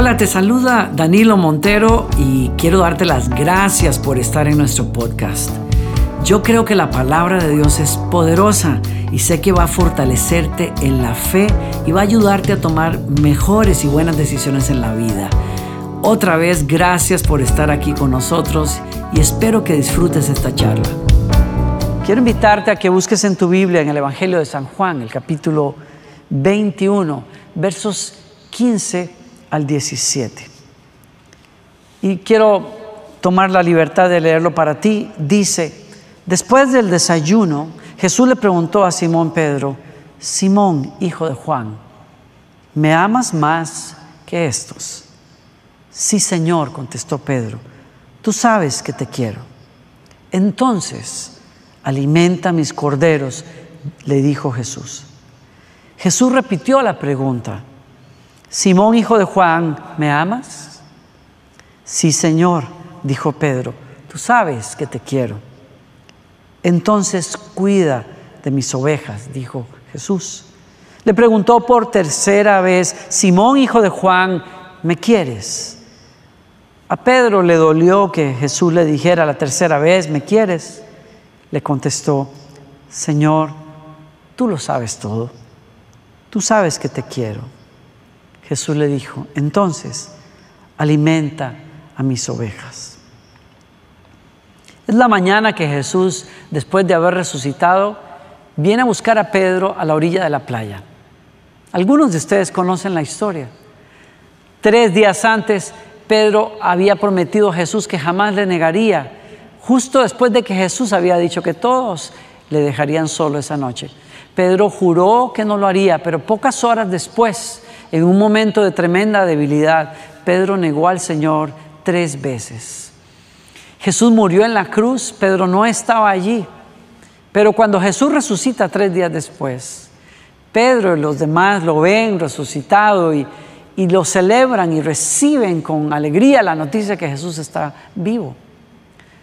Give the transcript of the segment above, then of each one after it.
Hola, te saluda Danilo Montero y quiero darte las gracias por estar en nuestro podcast. Yo creo que la palabra de Dios es poderosa y sé que va a fortalecerte en la fe y va a ayudarte a tomar mejores y buenas decisiones en la vida. Otra vez, gracias por estar aquí con nosotros y espero que disfrutes esta charla. Quiero invitarte a que busques en tu Biblia, en el Evangelio de San Juan, el capítulo 21, versos 15 al 17. Y quiero tomar la libertad de leerlo para ti. Dice, después del desayuno, Jesús le preguntó a Simón Pedro, Simón, hijo de Juan, ¿me amas más que estos? Sí, Señor, contestó Pedro, tú sabes que te quiero. Entonces, alimenta mis corderos, le dijo Jesús. Jesús repitió la pregunta, Simón, hijo de Juan, ¿me amas? Sí, Señor, dijo Pedro, tú sabes que te quiero. Entonces cuida de mis ovejas, dijo Jesús. Le preguntó por tercera vez, Simón, hijo de Juan, ¿me quieres? A Pedro le dolió que Jesús le dijera la tercera vez, ¿me quieres? Le contestó, Señor, tú lo sabes todo, tú sabes que te quiero. Jesús le dijo, entonces, alimenta a mis ovejas. Es la mañana que Jesús, después de haber resucitado, viene a buscar a Pedro a la orilla de la playa. Algunos de ustedes conocen la historia. Tres días antes, Pedro había prometido a Jesús que jamás le negaría, justo después de que Jesús había dicho que todos le dejarían solo esa noche. Pedro juró que no lo haría, pero pocas horas después en un momento de tremenda debilidad, Pedro negó al Señor tres veces. Jesús murió en la cruz, Pedro no estaba allí. Pero cuando Jesús resucita tres días después, Pedro y los demás lo ven resucitado y, y lo celebran y reciben con alegría la noticia que Jesús está vivo.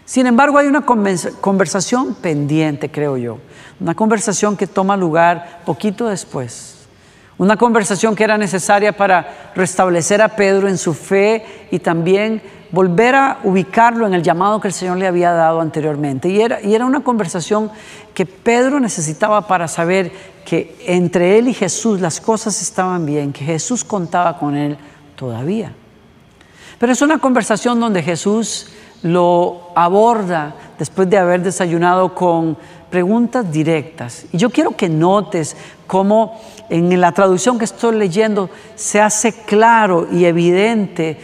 Sin embargo, hay una conversación pendiente, creo yo, una conversación que toma lugar poquito después. Una conversación que era necesaria para restablecer a Pedro en su fe y también volver a ubicarlo en el llamado que el Señor le había dado anteriormente. Y era, y era una conversación que Pedro necesitaba para saber que entre él y Jesús las cosas estaban bien, que Jesús contaba con él todavía. Pero es una conversación donde Jesús lo aborda después de haber desayunado con preguntas directas. Y yo quiero que notes cómo en la traducción que estoy leyendo se hace claro y evidente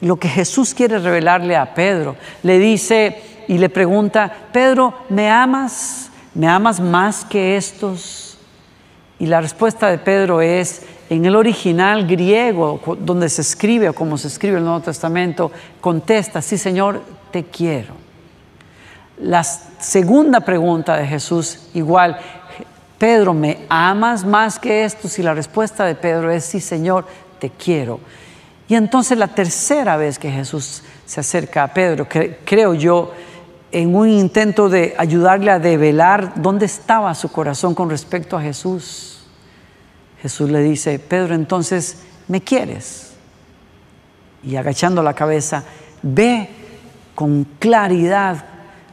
lo que Jesús quiere revelarle a Pedro. Le dice y le pregunta, Pedro, ¿me amas? ¿Me amas más que estos? Y la respuesta de Pedro es, en el original griego, donde se escribe o como se escribe el Nuevo Testamento, contesta, sí Señor, te quiero. La segunda pregunta de Jesús, igual, Pedro, ¿me amas más que esto? Si la respuesta de Pedro es sí, Señor, te quiero. Y entonces la tercera vez que Jesús se acerca a Pedro, creo yo, en un intento de ayudarle a develar dónde estaba su corazón con respecto a Jesús, Jesús le dice, Pedro, entonces, ¿me quieres? Y agachando la cabeza, ve con claridad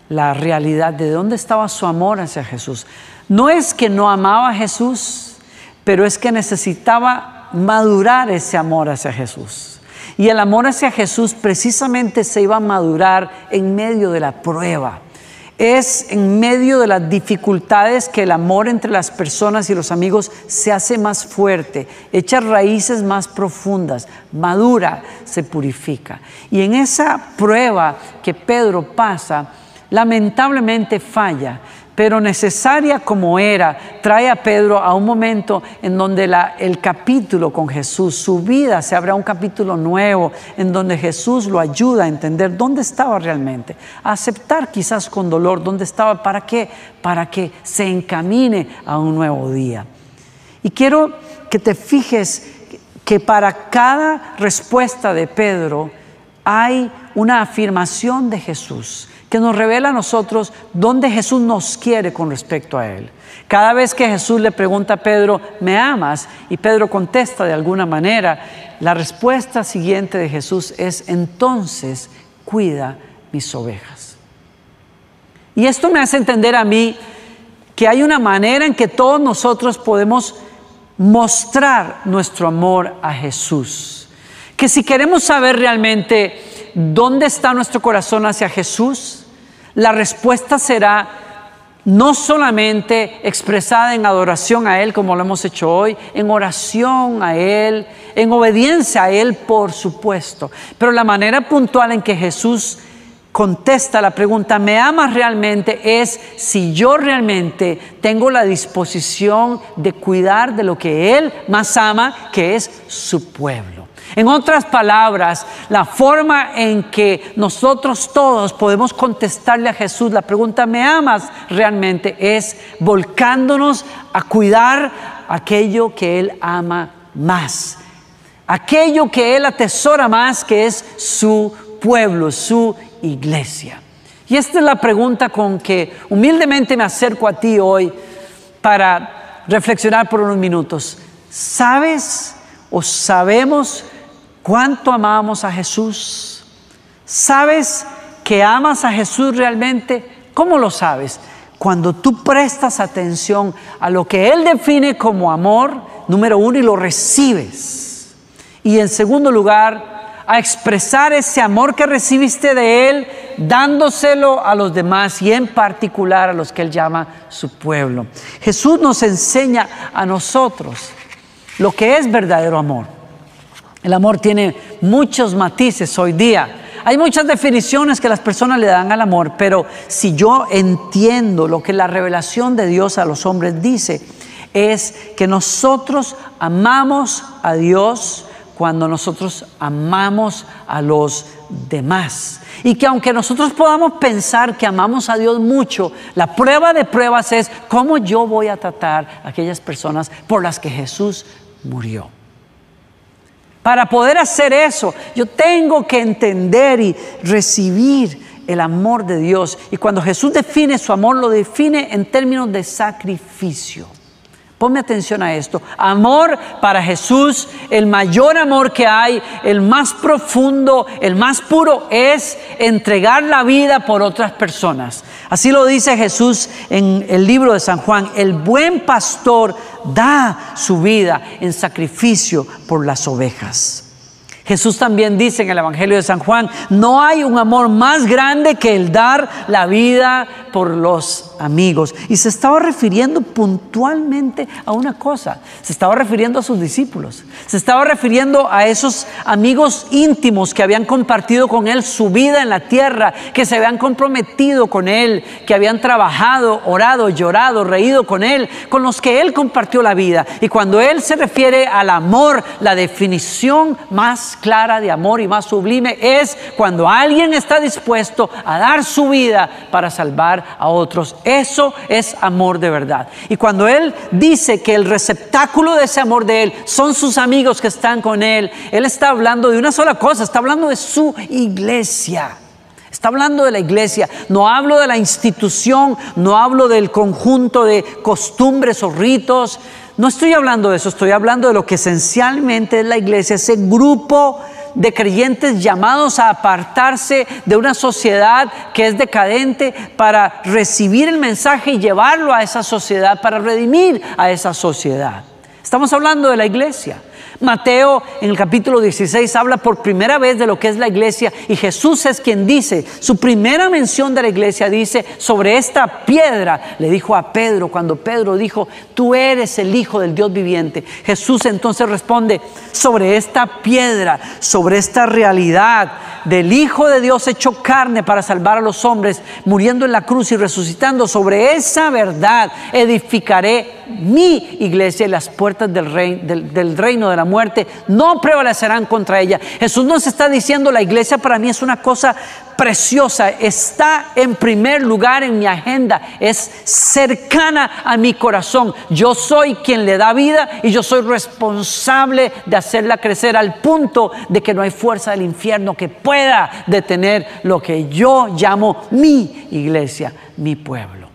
la realidad de dónde estaba su amor hacia Jesús. No es que no amaba a Jesús, pero es que necesitaba madurar ese amor hacia Jesús. Y el amor hacia Jesús precisamente se iba a madurar en medio de la prueba. Es en medio de las dificultades que el amor entre las personas y los amigos se hace más fuerte, echa raíces más profundas, madura, se purifica. Y en esa prueba que Pedro pasa, lamentablemente falla, pero necesaria como era, trae a Pedro a un momento en donde el capítulo con Jesús, su vida se abre a un capítulo nuevo, en donde Jesús lo ayuda a entender dónde estaba realmente, a aceptar quizás con dolor dónde estaba, ¿para qué? Para que se encamine a un nuevo día. Y quiero que te fijes que para cada respuesta de Pedro hay una afirmación de Jesús que nos revela a nosotros dónde Jesús nos quiere con respecto a Él. Cada vez que Jesús le pregunta a Pedro, ¿me amas? Y Pedro contesta de alguna manera, la respuesta siguiente de Jesús es, entonces cuida mis ovejas. Y esto me hace entender a mí que hay una manera en que todos nosotros podemos mostrar nuestro amor a Jesús. Que si queremos saber realmente dónde está nuestro corazón hacia Jesús, la respuesta será no solamente expresada en adoración a Él como lo hemos hecho hoy, en oración a Él, en obediencia a Él, por supuesto, pero la manera puntual en que Jesús contesta la pregunta, ¿me amas realmente? es si yo realmente tengo la disposición de cuidar de lo que Él más ama, que es su pueblo. En otras palabras, la forma en que nosotros todos podemos contestarle a Jesús la pregunta, ¿me amas realmente? es volcándonos a cuidar aquello que Él ama más, aquello que Él atesora más, que es su pueblo, su iglesia. Y esta es la pregunta con que humildemente me acerco a ti hoy para reflexionar por unos minutos. ¿Sabes o sabemos cuánto amamos a Jesús? ¿Sabes que amas a Jesús realmente? ¿Cómo lo sabes? Cuando tú prestas atención a lo que Él define como amor, número uno, y lo recibes. Y en segundo lugar, a expresar ese amor que recibiste de Él, dándoselo a los demás y en particular a los que Él llama su pueblo. Jesús nos enseña a nosotros lo que es verdadero amor. El amor tiene muchos matices hoy día. Hay muchas definiciones que las personas le dan al amor, pero si yo entiendo lo que la revelación de Dios a los hombres dice, es que nosotros amamos a Dios cuando nosotros amamos a los demás. Y que aunque nosotros podamos pensar que amamos a Dios mucho, la prueba de pruebas es cómo yo voy a tratar a aquellas personas por las que Jesús murió. Para poder hacer eso, yo tengo que entender y recibir el amor de Dios. Y cuando Jesús define su amor, lo define en términos de sacrificio. Ponme atención a esto. Amor para Jesús, el mayor amor que hay, el más profundo, el más puro, es entregar la vida por otras personas. Así lo dice Jesús en el libro de San Juan. El buen pastor da su vida en sacrificio por las ovejas. Jesús también dice en el Evangelio de San Juan, no hay un amor más grande que el dar la vida por los amigos. Y se estaba refiriendo puntualmente a una cosa, se estaba refiriendo a sus discípulos, se estaba refiriendo a esos amigos íntimos que habían compartido con él su vida en la tierra, que se habían comprometido con él, que habían trabajado, orado, llorado, reído con él, con los que él compartió la vida. Y cuando él se refiere al amor, la definición más clara de amor y más sublime es cuando alguien está dispuesto a dar su vida para salvar a otros. Eso es amor de verdad. Y cuando Él dice que el receptáculo de ese amor de Él son sus amigos que están con Él, Él está hablando de una sola cosa, está hablando de su iglesia. Está hablando de la iglesia, no hablo de la institución, no hablo del conjunto de costumbres o ritos, no estoy hablando de eso, estoy hablando de lo que esencialmente es la iglesia, ese grupo de creyentes llamados a apartarse de una sociedad que es decadente para recibir el mensaje y llevarlo a esa sociedad, para redimir a esa sociedad. Estamos hablando de la iglesia. Mateo en el capítulo 16 habla por primera vez de lo que es la iglesia y Jesús es quien dice, su primera mención de la iglesia dice, sobre esta piedra, le dijo a Pedro cuando Pedro dijo, tú eres el Hijo del Dios viviente. Jesús entonces responde, sobre esta piedra, sobre esta realidad del Hijo de Dios hecho carne para salvar a los hombres, muriendo en la cruz y resucitando, sobre esa verdad edificaré mi iglesia y las puertas del, del reino de la muerte no prevalecerán contra ella. Jesús nos está diciendo, la iglesia para mí es una cosa preciosa, está en primer lugar en mi agenda, es cercana a mi corazón. Yo soy quien le da vida y yo soy responsable de hacerla crecer al punto de que no hay fuerza del infierno que pueda detener lo que yo llamo mi iglesia, mi pueblo.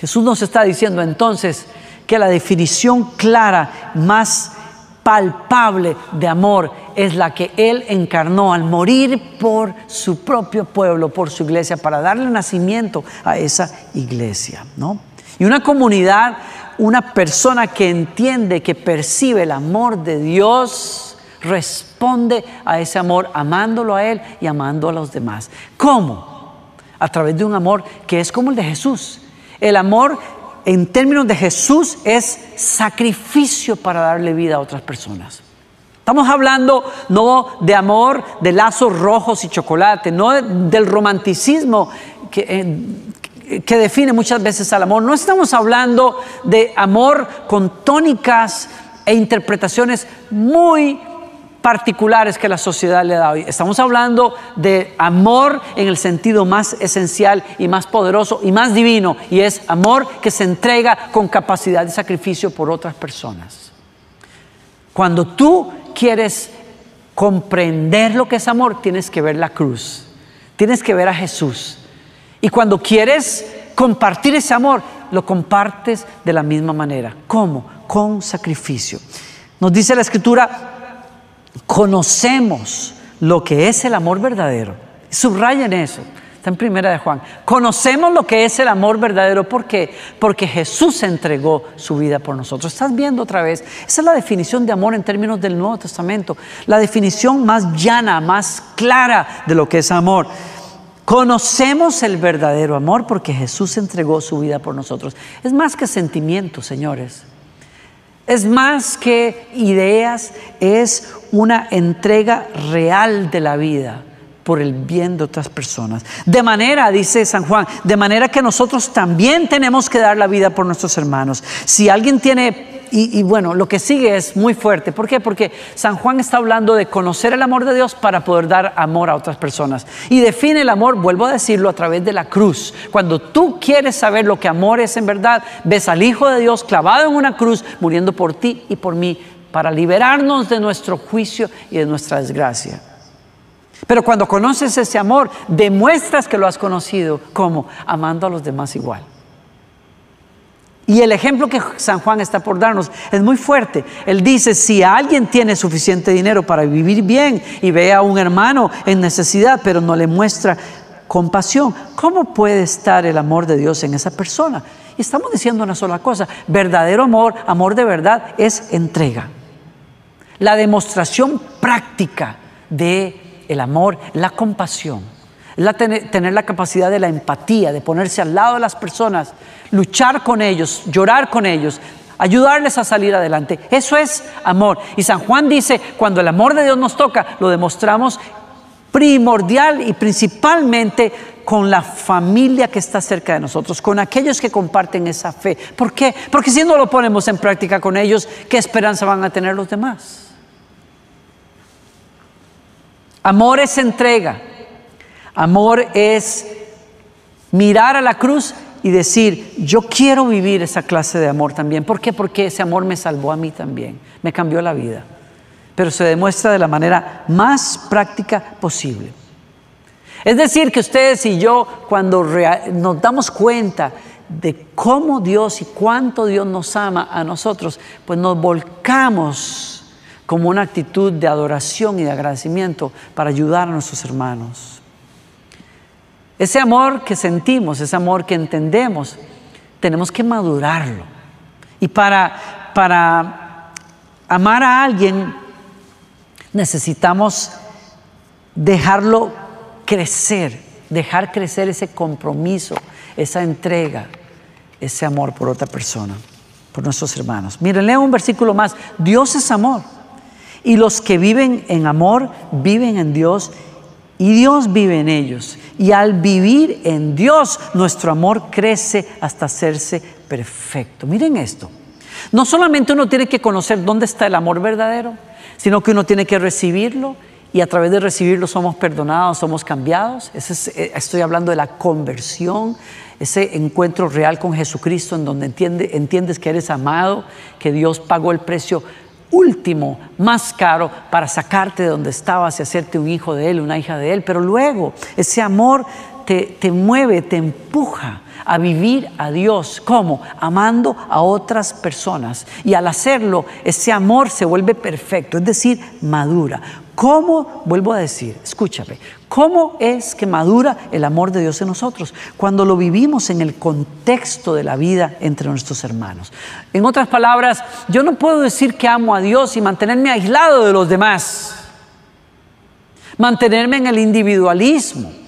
Jesús nos está diciendo entonces que la definición clara, más palpable de amor es la que Él encarnó al morir por su propio pueblo, por su iglesia, para darle nacimiento a esa iglesia. ¿no? Y una comunidad, una persona que entiende, que percibe el amor de Dios, responde a ese amor amándolo a Él y amando a los demás. ¿Cómo? A través de un amor que es como el de Jesús. El amor en términos de Jesús es sacrificio para darle vida a otras personas. Estamos hablando no de amor, de lazos rojos y chocolate, no del romanticismo que, eh, que define muchas veces al amor. No estamos hablando de amor con tónicas e interpretaciones muy particulares que la sociedad le da hoy. Estamos hablando de amor en el sentido más esencial y más poderoso y más divino, y es amor que se entrega con capacidad de sacrificio por otras personas. Cuando tú quieres comprender lo que es amor, tienes que ver la cruz, tienes que ver a Jesús. Y cuando quieres compartir ese amor, lo compartes de la misma manera. ¿Cómo? Con sacrificio. Nos dice la escritura, conocemos lo que es el amor verdadero. Subrayen eso. Está en primera de Juan. Conocemos lo que es el amor verdadero. ¿Por qué? Porque Jesús entregó su vida por nosotros. ¿Estás viendo otra vez? Esa es la definición de amor en términos del Nuevo Testamento. La definición más llana, más clara de lo que es amor. Conocemos el verdadero amor porque Jesús entregó su vida por nosotros. Es más que sentimientos, señores. Es más que ideas, es una entrega real de la vida por el bien de otras personas. De manera, dice San Juan, de manera que nosotros también tenemos que dar la vida por nuestros hermanos. Si alguien tiene y, bueno, lo que sigue es muy fuerte. ¿Por qué? Porque San Juan está hablando de conocer el amor de Dios para poder dar amor a otras personas. Y define el amor, vuelvo a decirlo, a través de la cruz. Cuando tú quieres saber lo que amor es en verdad, ves al Hijo de Dios clavado en una cruz, muriendo por ti y por mí, para liberarnos de nuestro juicio y de nuestra desgracia. Pero cuando conoces ese amor, demuestras que lo has conocido como amando a los demás igual. Y el ejemplo que San Juan está por darnos es muy fuerte. Él dice, si alguien tiene suficiente dinero para vivir bien y ve a un hermano en necesidad, pero no le muestra compasión, ¿cómo puede estar el amor de Dios en esa persona? Y estamos diciendo una sola cosa, verdadero amor, amor de verdad, es entrega. La demostración práctica de el amor, la compasión tener, la capacidad de la empatía, de ponerse al lado de las personas, luchar con ellos, llorar con ellos, ayudarles a salir adelante. Eso es amor. Y San Juan dice, cuando el amor de Dios nos toca, lo demostramos primordial y principalmente con la familia que está cerca de nosotros, con aquellos que comparten esa fe. ¿Por qué? Porque si no lo ponemos en práctica con ellos, ¿qué esperanza van a tener los demás? Amor es entrega. Amor es mirar a la cruz y decir, yo quiero vivir esa clase de amor también. ¿Por qué? Porque ese amor me salvó a mí también, me cambió la vida. Pero se demuestra de la manera más práctica posible. Es decir, que ustedes y yo, cuando nos damos cuenta de cómo Dios y cuánto Dios nos ama a nosotros, pues nos volcamos como una actitud de adoración y de agradecimiento para ayudar a nuestros hermanos. Ese amor que sentimos, ese amor que entendemos, tenemos que madurarlo. Y para, para amar a alguien necesitamos dejarlo crecer, dejar crecer ese compromiso, esa entrega, ese amor por otra persona, por nuestros hermanos. Miren, leo un versículo más. Dios es amor. Y los que viven en amor viven en Dios y Dios vive en ellos. Y al vivir en Dios, nuestro amor crece hasta hacerse perfecto. Miren esto. No solamente uno tiene que conocer dónde está el amor verdadero, sino que uno tiene que recibirlo y a través de recibirlo somos perdonados, somos cambiados. Eh, estoy hablando de la conversión, ese encuentro real con Jesucristo en donde entiendes que eres amado, que Dios pagó el precio último, más caro, para sacarte de donde estabas y hacerte un hijo de Él, una hija de Él. Pero luego ese amor te, mueve, te empuja a vivir a Dios. ¿Cómo? Amando a otras personas. Y al hacerlo, ese amor se vuelve perfecto, es decir, madura. ¿Cómo, vuelvo a decir, escúchame, cómo es que madura el amor de Dios en nosotros? Cuando lo vivimos en el contexto de la vida entre nuestros hermanos. En otras palabras, yo no puedo decir que amo a Dios y mantenerme aislado de los demás. Mantenerme en el individualismo.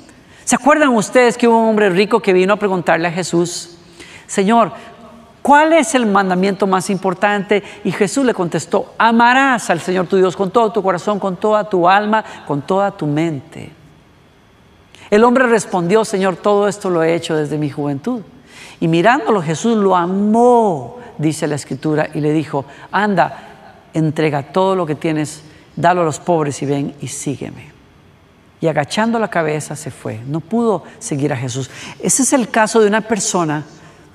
¿Se acuerdan ustedes que hubo un hombre rico que vino a preguntarle a Jesús, Señor, ¿Cuál es el mandamiento más importante? Y Jesús le contestó, amarás al Señor tu Dios con todo tu corazón, con toda tu alma, con toda tu mente. El hombre respondió, Señor, todo esto lo he hecho desde mi juventud. Y mirándolo Jesús lo amó, dice la escritura, y le dijo, anda, entrega todo lo que tienes, dalo a los pobres y ven y sígueme. Y agachando la cabeza se fue, no pudo seguir a Jesús. Ese es el caso de una persona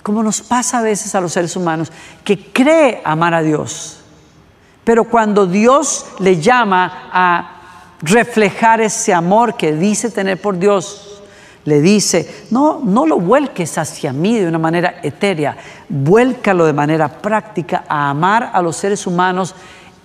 como nos pasa a veces a los seres humanos, que cree amar a Dios, pero cuando Dios le llama a reflejar ese amor que dice tener por Dios, le dice, no, no lo vuelques hacia mí de una manera etérea, vuélcalo de manera práctica a amar a los seres humanos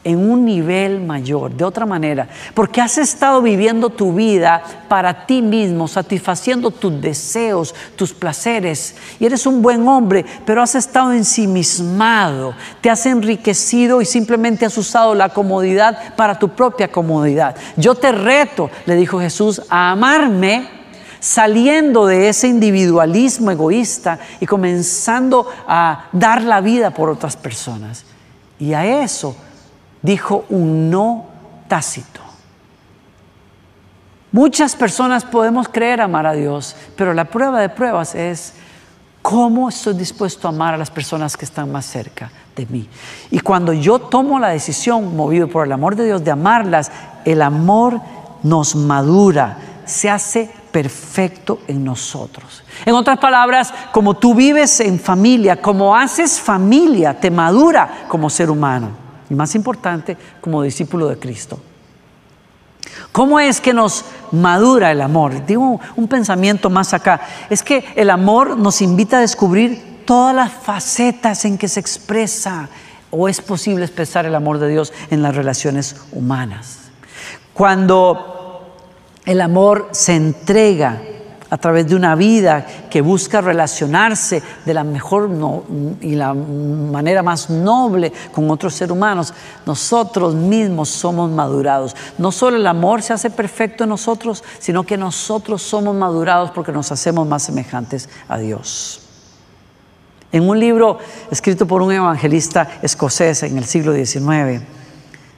en un nivel mayor, de otra manera, porque has estado viviendo tu vida para ti mismo, satisfaciendo tus deseos, tus placeres, y eres un buen hombre, pero has estado ensimismado, te has enriquecido y simplemente has usado la comodidad para tu propia comodidad. Yo te reto, le dijo Jesús, a amarme saliendo de ese individualismo egoísta y comenzando a dar la vida por otras personas. Y a eso dijo un no tácito. Muchas personas podemos creer amar a Dios, pero la prueba de pruebas es cómo estoy dispuesto a amar a las personas que están más cerca de mí. Y cuando yo tomo la decisión, movido por el amor de Dios, de amarlas, el amor nos madura, se hace perfecto en nosotros. En otras palabras, como tú vives en familia, como haces familia, te madura como ser humano y más importante, como discípulo de Cristo. ¿Cómo es que nos madura el amor? Digo un pensamiento más acá. Es que el amor nos invita a descubrir todas las facetas en que se expresa o es posible expresar el amor de Dios en las relaciones humanas. Cuando el amor se entrega a través de una vida que busca relacionarse de la mejor y la manera más noble con otros seres humanos, nosotros mismos somos madurados. No solo el amor se hace perfecto en nosotros, sino que nosotros somos madurados porque nos hacemos más semejantes a Dios. En un libro escrito por un evangelista escocés en el siglo XIX,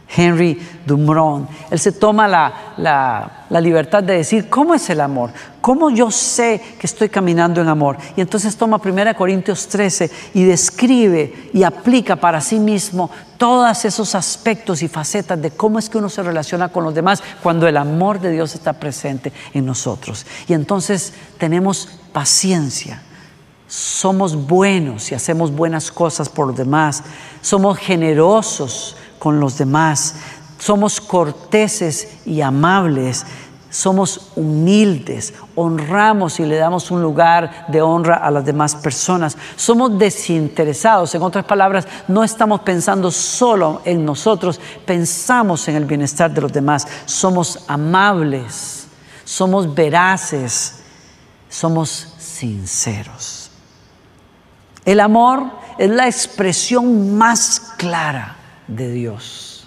Henry Dumont. Él se toma la, libertad de decir, ¿cómo es el amor? ¿Cómo yo sé que estoy caminando en amor? Y entonces toma 1 Corintios 13 y describe y aplica para sí mismo todos esos aspectos y facetas de cómo es que uno se relaciona con los demás cuando el amor de Dios está presente en nosotros. Y entonces tenemos paciencia. Somos buenos y hacemos buenas cosas por los demás. Somos generosos con los demás, somos corteses y amables, somos humildes, honramos y le damos un lugar de honra a las demás personas, somos desinteresados, en otras palabras, no estamos pensando solo en nosotros, pensamos en el bienestar de los demás, somos amables, somos veraces, somos sinceros. El amor es la expresión más clara de Dios.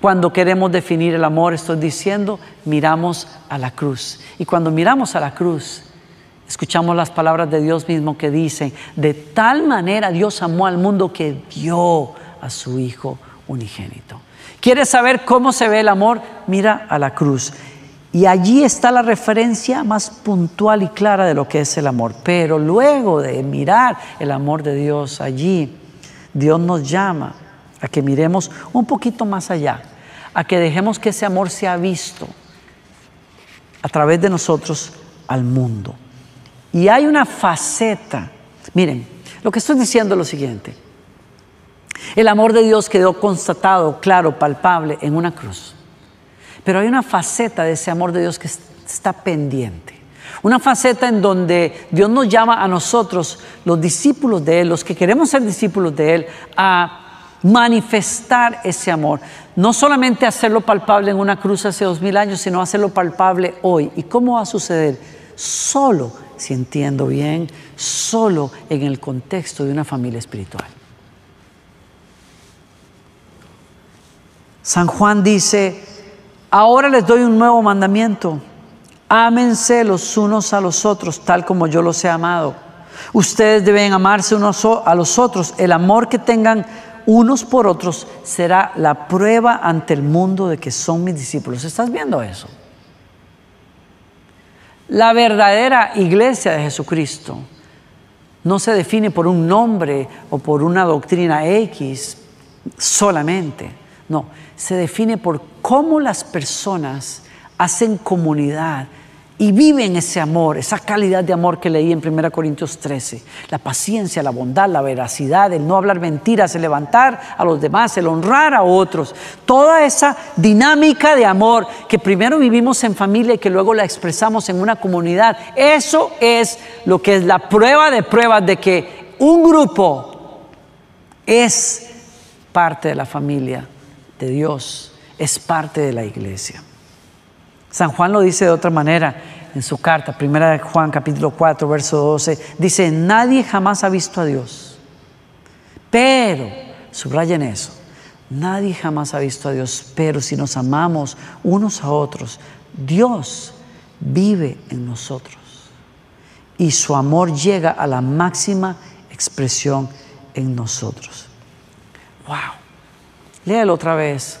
Cuando queremos definir el amor, estoy diciendo, miramos a la cruz. Y cuando miramos a la cruz, escuchamos las palabras de Dios mismo que dicen, de tal manera Dios amó al mundo que dio a su Hijo unigénito. ¿Quieres saber cómo se ve el amor? Mira a la cruz. Y allí está la referencia más puntual y clara de lo que es el amor. Pero luego de mirar el amor de Dios allí, Dios nos llama a que miremos un poquito más allá, a que dejemos que ese amor sea visto a través de nosotros al mundo. Y hay una faceta, miren, lo que estoy diciendo es lo siguiente. El amor de Dios quedó constatado, claro, palpable en una cruz. Pero hay una faceta de ese amor de Dios que está pendiente. Una faceta en donde Dios nos llama a nosotros, los discípulos de Él, los que queremos ser discípulos de Él, a manifestar ese amor. No solamente hacerlo palpable en una cruz hace dos mil años, sino hacerlo palpable hoy. ¿Y cómo va a suceder? Solo, si entiendo bien, solo en el contexto de una familia espiritual. San Juan dice, ahora les doy un nuevo mandamiento. Ámense los unos a los otros, tal como yo los he amado. Ustedes deben amarse unos a los otros. El amor que tengan unos por otros será la prueba ante el mundo de que son mis discípulos. ¿Estás viendo eso? La verdadera iglesia de Jesucristo no se define por un nombre o por una doctrina X solamente. No, se define por cómo las personas hacen comunidad y viven ese amor, esa calidad de amor que leí en 1 Corintios 13. La paciencia, la bondad, la veracidad, el no hablar mentiras, el levantar a los demás, el honrar a otros. Toda esa dinámica de amor que primero vivimos en familia y que luego la expresamos en una comunidad. Eso es lo que es la prueba de pruebas de que un grupo es parte de la familia de Dios, es parte de la iglesia. San Juan lo dice de otra manera en su carta, primera Juan capítulo 4, verso 12, dice, nadie jamás ha visto a Dios, pero, subrayen eso, nadie jamás ha visto a Dios, pero si nos amamos unos a otros, Dios vive en nosotros y su amor llega a la máxima expresión en nosotros. ¡Wow! Léalo otra vez.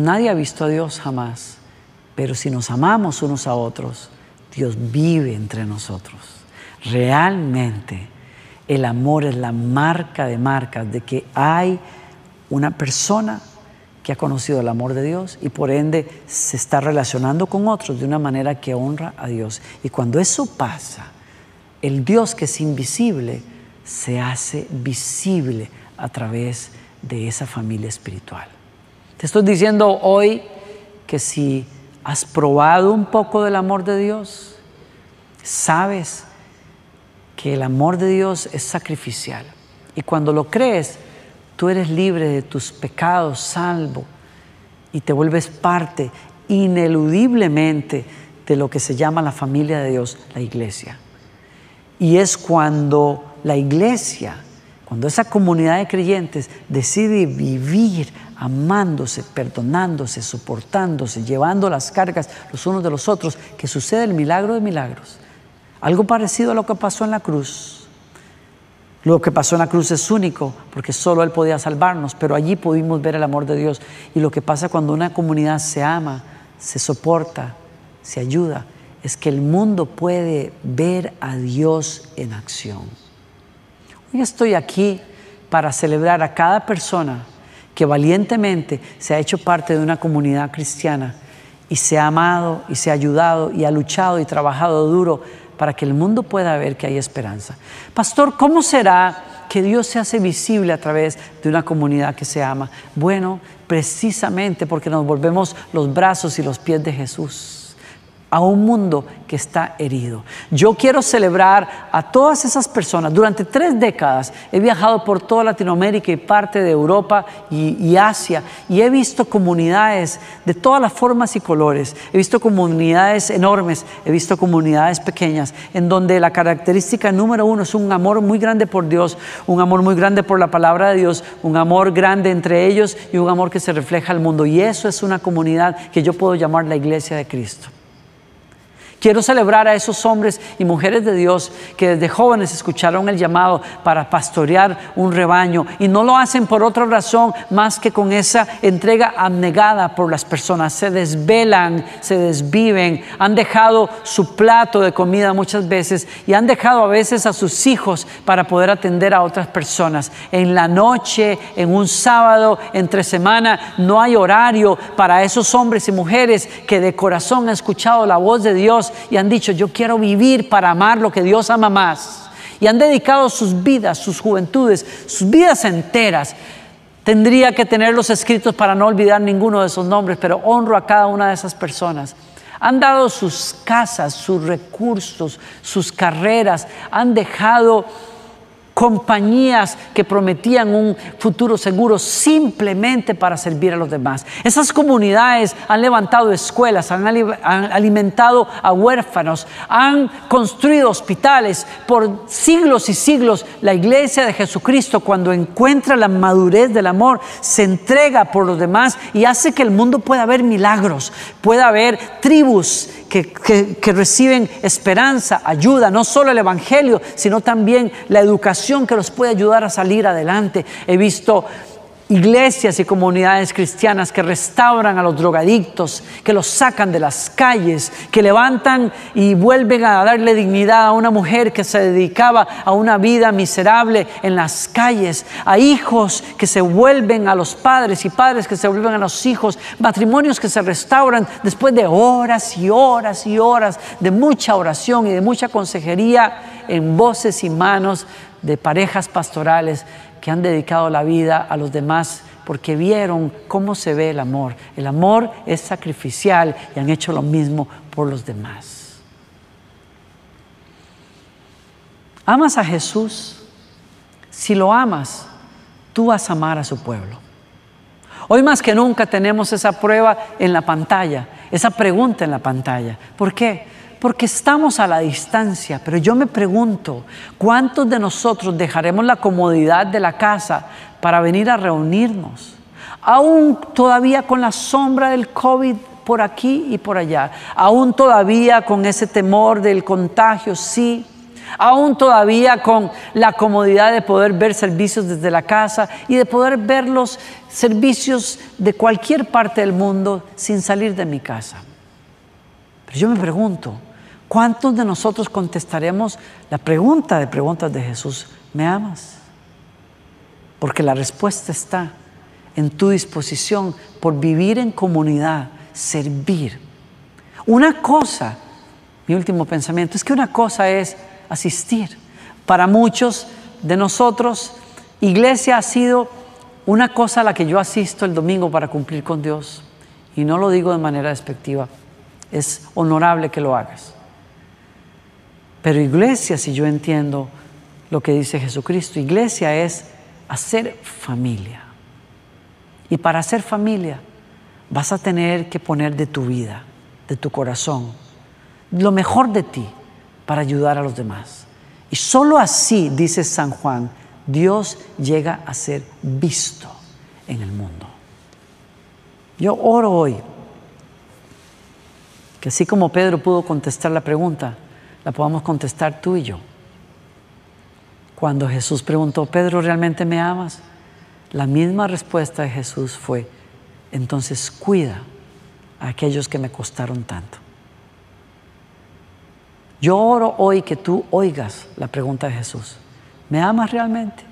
Nadie ha visto a Dios jamás, pero si nos amamos unos a otros, Dios vive entre nosotros. Realmente el amor es la marca de marcas de que hay una persona que ha conocido el amor de Dios y por ende se está relacionando con otros de una manera que honra a Dios. Y cuando eso pasa, el Dios que es invisible se hace visible a través de esa familia espiritual. Te estoy diciendo hoy que si has probado un poco del amor de Dios, sabes que el amor de Dios es sacrificial. Y cuando lo crees, tú eres libre de tus pecados, salvo, y te vuelves parte ineludiblemente de lo que se llama la familia de Dios, la iglesia. Y es cuando la iglesia, cuando esa comunidad de creyentes decide vivir amándose, perdonándose, soportándose, llevando las cargas los unos de los otros, que sucede el milagro de milagros. Algo parecido a lo que pasó en la cruz. Lo que pasó en la cruz es único, porque solo Él podía salvarnos, pero allí pudimos ver el amor de Dios. Y lo que pasa cuando una comunidad se ama, se soporta, se ayuda, es que el mundo puede ver a Dios en acción. Hoy estoy aquí para celebrar a cada persona que valientemente se ha hecho parte de una comunidad cristiana y se ha amado y se ha ayudado y ha luchado y trabajado duro para que el mundo pueda ver que hay esperanza. Pastor, ¿cómo será que Dios se hace visible a través de una comunidad que se ama? Bueno, precisamente porque nos volvemos los brazos y los pies de Jesús a un mundo que está herido. Yo quiero celebrar a todas esas personas. Durante tres décadas he viajado por toda Latinoamérica y parte de Europa y, Asia y he visto comunidades de todas las formas y colores. He visto comunidades enormes, he visto comunidades pequeñas, en donde la característica número uno es un amor muy grande por Dios, un amor muy grande por la palabra de Dios, un amor grande entre ellos y un amor que se refleja al mundo. Y eso es una comunidad que yo puedo llamar la iglesia de Cristo Quiero celebrar a esos hombres y mujeres de Dios que desde jóvenes escucharon el llamado para pastorear un rebaño y no lo hacen por otra razón más que con esa entrega abnegada por las personas. Se desvelan, se desviven, han dejado su plato de comida muchas veces y han dejado a veces a sus hijos para poder atender a otras personas. En la noche, en un sábado, entre semana, no hay horario para esos hombres y mujeres que de corazón han escuchado la voz de Dios y han dicho, yo quiero vivir para amar lo que Dios ama más. Y han dedicado sus vidas, sus juventudes, sus vidas enteras. Tendría que tenerlos escritos para no olvidar ninguno de esos nombres, pero honro a cada una de esas personas. Han dado sus casas, sus recursos, sus carreras, han dejado compañías que prometían un futuro seguro simplemente para servir a los demás. Esas comunidades han levantado escuelas, han, alimentado a huérfanos, han construido hospitales. Por siglos y siglos la iglesia de Jesucristo cuando encuentra la madurez del amor se entrega por los demás y hace que el mundo pueda ver milagros, pueda haber tribus que, reciben esperanza, ayuda, no solo el Evangelio, sino también la educación que los puede ayudar a salir adelante. He visto iglesias y comunidades cristianas que restauran a los drogadictos, que los sacan de las calles, que levantan y vuelven a darle dignidad a una mujer que se dedicaba a una vida miserable en las calles, a hijos que se vuelven a los padres y padres que se vuelven a los hijos, matrimonios que se restauran después de horas y horas y horas de mucha oración y de mucha consejería en voces y manos de parejas pastorales que han dedicado la vida a los demás porque vieron cómo se ve el amor. El amor es sacrificial y han hecho lo mismo por los demás. ¿Amas a Jesús? Si lo amas, tú vas a amar a su pueblo. Hoy más que nunca tenemos esa prueba en la pantalla, esa pregunta en la pantalla. ¿Por qué? Porque estamos a la distancia, pero yo me pregunto, ¿cuántos de nosotros dejaremos la comodidad de la casa para venir a reunirnos? Aún todavía con la sombra del COVID por aquí y por allá, aún todavía con ese temor del contagio, sí, aún todavía con la comodidad de poder ver servicios desde la casa y de poder ver los servicios de cualquier parte del mundo sin salir de mi casa. Pero yo me pregunto, ¿Cuántos de nosotros contestaremos la pregunta de preguntas de Jesús? ¿Me amas? Porque la respuesta está en tu disposición por vivir en comunidad, servir. Una cosa, mi último pensamiento, es que una cosa es asistir. Para muchos de nosotros, iglesia ha sido una cosa a la que yo asisto el domingo para cumplir con Dios. Y no lo digo de manera despectiva, es honorable que lo hagas. Pero iglesia, si yo entiendo lo que dice Jesucristo, iglesia es hacer familia. Y para hacer familia vas a tener que poner de tu vida, de tu corazón, lo mejor de ti para ayudar a los demás. Y solo así, dice San Juan, Dios llega a ser visto en el mundo. Yo oro hoy que así como Pedro pudo contestar la pregunta, la podamos contestar tú y yo. Cuando Jesús preguntó, Pedro, ¿realmente me amas? La misma respuesta de Jesús fue, entonces cuida a aquellos que me costaron tanto. Yo oro hoy que tú oigas la pregunta de Jesús. ¿Me amas realmente?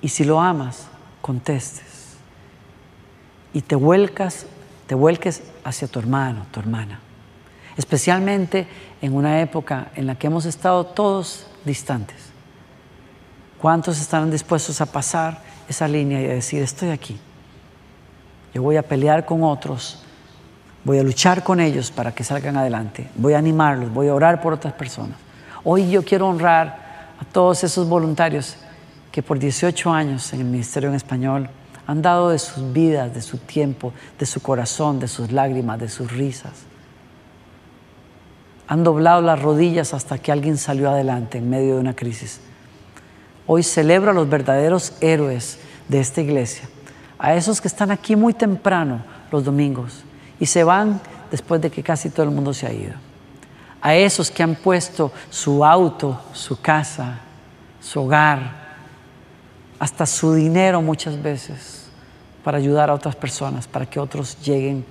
Y si lo amas, contestes. Y te vuelcas, te vuelques hacia tu hermano, tu hermana especialmente en una época en la que hemos estado todos distantes. ¿Cuántos estarán dispuestos a pasar esa línea y a decir, estoy aquí? Yo voy a pelear con otros, voy a luchar con ellos para que salgan adelante, voy a animarlos, voy a orar por otras personas. Hoy yo quiero honrar a todos esos voluntarios que por 18 años en el Ministerio en Español han dado de sus vidas, de su tiempo, de su corazón, de sus lágrimas, de sus risas han doblado las rodillas hasta que alguien salió adelante en medio de una crisis. Hoy celebro a los verdaderos héroes de esta iglesia, a esos que están aquí muy temprano los domingos y se van después de que casi todo el mundo se ha ido. a esos que han puesto su auto, su casa, su hogar, hasta su dinero muchas veces para ayudar a otras personas, para que otros lleguen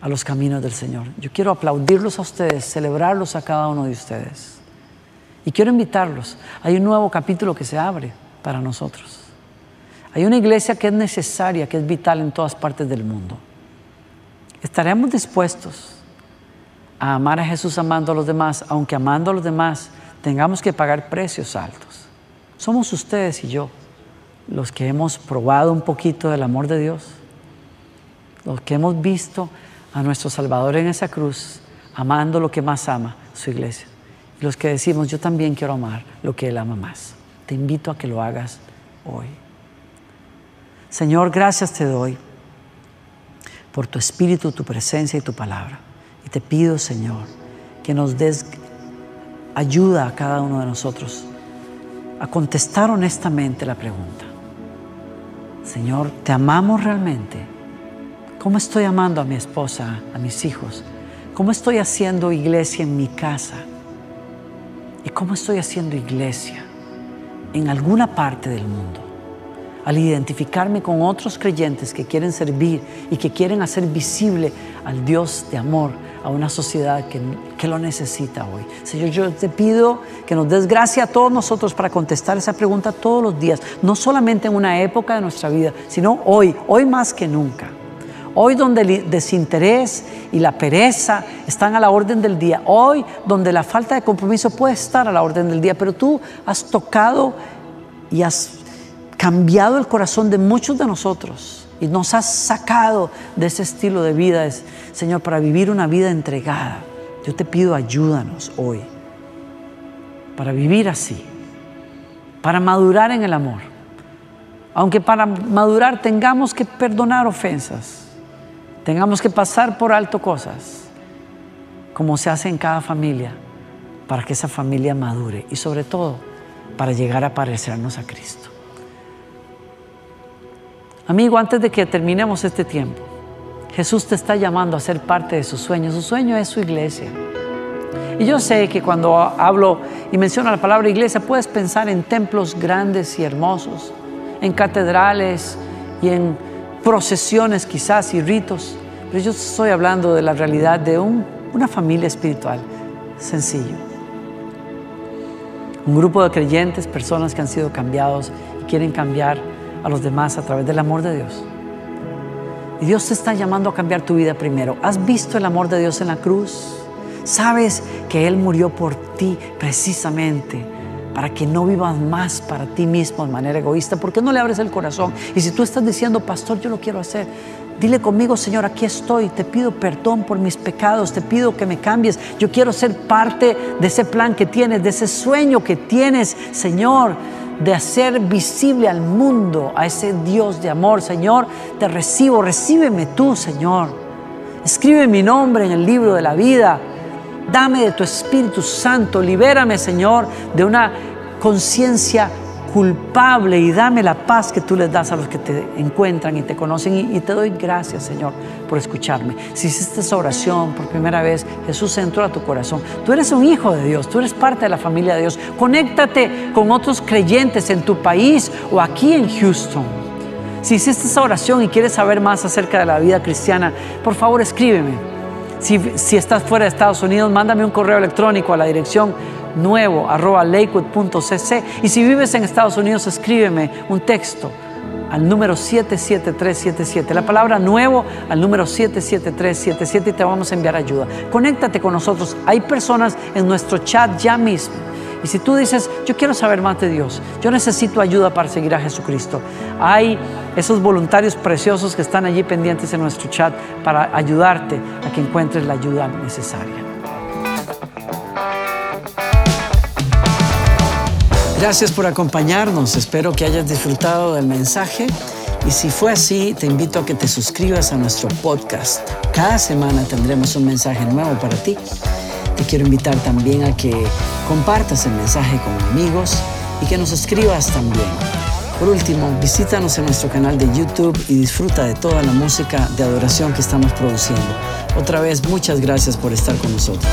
a los caminos del Señor. Yo quiero aplaudirlos a ustedes, celebrarlos a cada uno de ustedes. Y quiero invitarlos. Hay un nuevo capítulo que se abre para nosotros. Hay una iglesia que es necesaria, que es vital en todas partes del mundo. ¿Estaremos dispuestos a amar a Jesús amando a los demás, aunque amando a los demás tengamos que pagar precios altos? Somos ustedes y yo los que hemos probado un poquito del amor de Dios, los que hemos visto a nuestro Salvador en esa cruz, amando lo que más ama, su iglesia. Los que decimos, yo también quiero amar lo que Él ama más. Te invito a que lo hagas hoy. Señor, gracias te doy por tu espíritu, tu presencia y tu palabra. Y te pido, Señor, que nos des ayuda a cada uno de nosotros a contestar honestamente la pregunta. Señor, ¿te amamos realmente? ¿Cómo estoy amando a mi esposa, a mis hijos? ¿Cómo estoy haciendo iglesia en mi casa? ¿Y cómo estoy haciendo iglesia en alguna parte del mundo? al identificarme con otros creyentes que quieren servir y que quieren hacer visible al Dios de amor a una sociedad que, que, lo necesita hoy. Señor, yo te pido que nos des gracia a todos nosotros para contestar esa pregunta todos los días, no solamente en una época de nuestra vida, sino hoy, hoy más que nunca. Hoy donde el desinterés y la pereza están a la orden del día. Hoy donde la falta de compromiso puede estar a la orden del día. Pero tú has tocado y has cambiado el corazón de muchos de nosotros y nos has sacado de ese estilo de vida, Señor, para vivir una vida entregada. Yo te pido ayúdanos hoy para vivir así, para madurar en el amor. Aunque para madurar tengamos que perdonar ofensas, tengamos que pasar por alto cosas, como se hace en cada familia, para que esa familia madure y sobre todo para llegar a parecernos a Cristo. Amigo, antes de que terminemos este tiempo, Jesús te está llamando a ser parte de su sueño. Su sueño es su iglesia. Y yo sé que cuando hablo y menciono la palabra iglesia, puedes pensar en templos grandes y hermosos, en catedrales y en procesiones quizás y ritos. Pero yo estoy hablando de la realidad de una familia espiritual sencillo. Un grupo de creyentes, personas que han sido cambiados y quieren cambiar a los demás a través del amor de Dios. Y Dios te está llamando a cambiar tu vida primero. ¿Has visto el amor de Dios en la cruz? ¿Sabes que Él murió por ti precisamente para que no vivas más para ti mismo de manera egoísta? ¿Por qué no le abres el corazón? Y si tú estás diciendo, pastor, yo lo quiero hacer, dile conmigo, Señor, aquí estoy, te pido perdón por mis pecados, te pido que me cambies. Yo quiero ser parte de ese plan que tienes, de ese sueño que tienes, Señor de hacer visible al mundo a ese Dios de amor. Señor, te recibo, recíbeme tú, Señor. Escribe mi nombre en el libro de la vida. Dame de tu Espíritu Santo. Libérame, Señor, de una conciencia culpable y dame la paz que tú les das a los que te encuentran y te conocen. Y, te doy gracias, Señor, por escucharme. Si hiciste esa oración por primera vez, Jesús entró a tu corazón. Tú eres un hijo de Dios, tú eres parte de la familia de Dios. Conéctate con otros creyentes en tu país o aquí en Houston. Si hiciste esa oración y quieres saber más acerca de la vida cristiana, por favor escríbeme. Si, estás fuera de Estados Unidos, mándame un correo electrónico a la dirección nuevo y si vives en Estados Unidos escríbeme un texto al número 77377. La palabra nuevo al número 77377 y te vamos a enviar ayuda. Conéctate con nosotros. Hay personas en nuestro chat ya mismo. Y si tú dices, yo quiero saber más de Dios, yo necesito ayuda para seguir a Jesucristo, hay esos voluntarios preciosos que están allí pendientes en nuestro chat para ayudarte a que encuentres la ayuda necesaria. Gracias por acompañarnos. Espero que hayas disfrutado del mensaje. Y si fue así, te invito a que te suscribas a nuestro podcast. Cada semana tendremos un mensaje nuevo para ti. Te quiero invitar también a que compartas el mensaje con amigos y que nos escribas también. Por último, visítanos en nuestro canal de YouTube y disfruta de toda la música de adoración que estamos produciendo. Otra vez, muchas gracias por estar con nosotros.